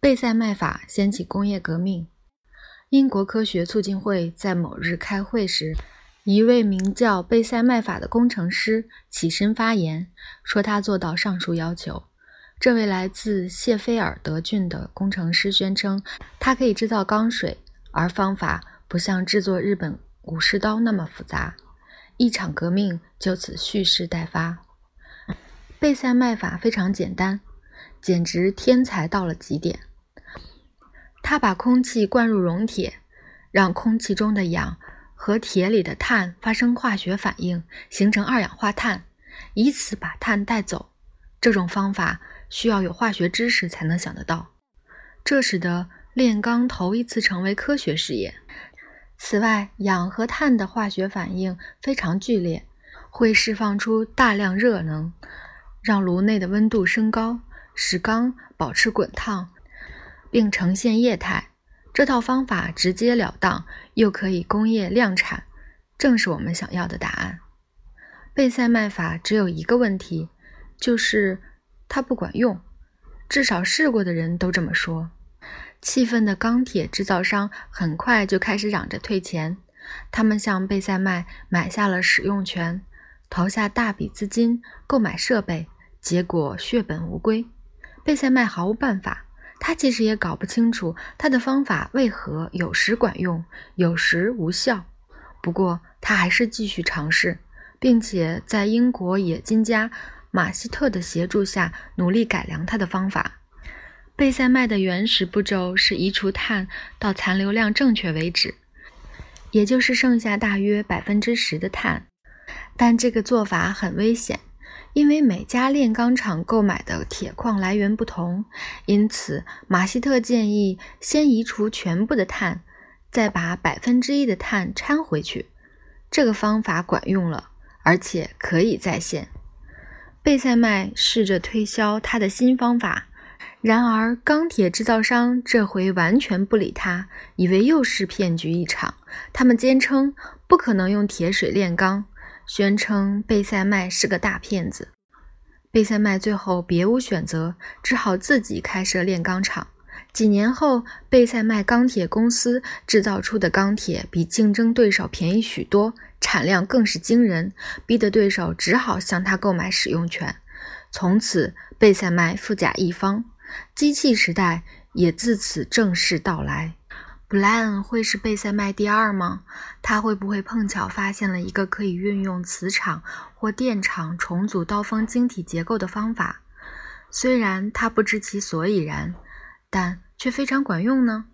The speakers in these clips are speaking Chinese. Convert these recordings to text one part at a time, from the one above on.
贝塞麦法掀起工业革命。英国科学促进会在某日开会时，一位名叫贝塞麦法的工程师起身发言，说他做到上述要求。这位来自谢菲尔德郡的工程师宣称，他可以制造钢水，而方法不像制作日本武士刀那么复杂。一场革命就此蓄势待发。贝塞麦法非常简单，简直天才到了极点。他把空气灌入熔铁，让空气中的氧和铁里的碳发生化学反应，形成二氧化碳，以此把碳带走。这种方法需要有化学知识才能想得到，这使得炼钢头一次成为科学实验。此外，氧和碳的化学反应非常剧烈，会释放出大量热能，让炉内的温度升高，使钢保持滚烫。并呈现液态，这套方法直截了当，又可以工业量产，正是我们想要的答案。贝塞麦法只有一个问题，就是它不管用，至少试过的人都这么说。气愤的钢铁制造商很快就开始嚷着退钱，他们向贝塞麦买下了使用权，投下大笔资金购买设备，结果血本无归。贝塞麦毫无办法。他其实也搞不清楚他的方法为何有时管用，有时无效。不过他还是继续尝试，并且在英国冶金家马希特的协助下努力改良他的方法。贝塞麦的原始步骤是移除碳到残留量正确为止，也就是剩下大约百分之十的碳。但这个做法很危险。因为每家炼钢厂购买的铁矿来源不同，因此马希特建议先移除全部的碳，再把百分之一的碳掺回去。这个方法管用了，而且可以再现。贝塞麦试着推销他的新方法，然而钢铁制造商这回完全不理他，以为又是骗局一场。他们坚称不可能用铁水炼钢。宣称贝塞麦是个大骗子，贝塞麦最后别无选择，只好自己开设炼钢厂。几年后，贝塞麦钢铁公司制造出的钢铁比竞争对手便宜许多，产量更是惊人，逼得对手只好向他购买使用权。从此，贝塞麦富甲一方，机器时代也自此正式到来。布莱恩会是贝塞麦第二吗？他会不会碰巧发现了一个可以运用磁场或电场重组刀锋晶体结构的方法？虽然他不知其所以然，但却非常管用呢？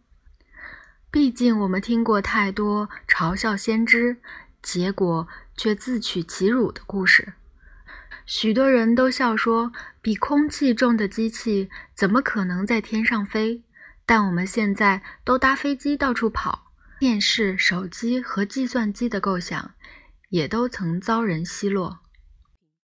毕竟我们听过太多嘲笑先知，结果却自取其辱的故事。许多人都笑说，比空气重的机器怎么可能在天上飞？但我们现在都搭飞机到处跑，电视、手机和计算机的构想也都曾遭人奚落。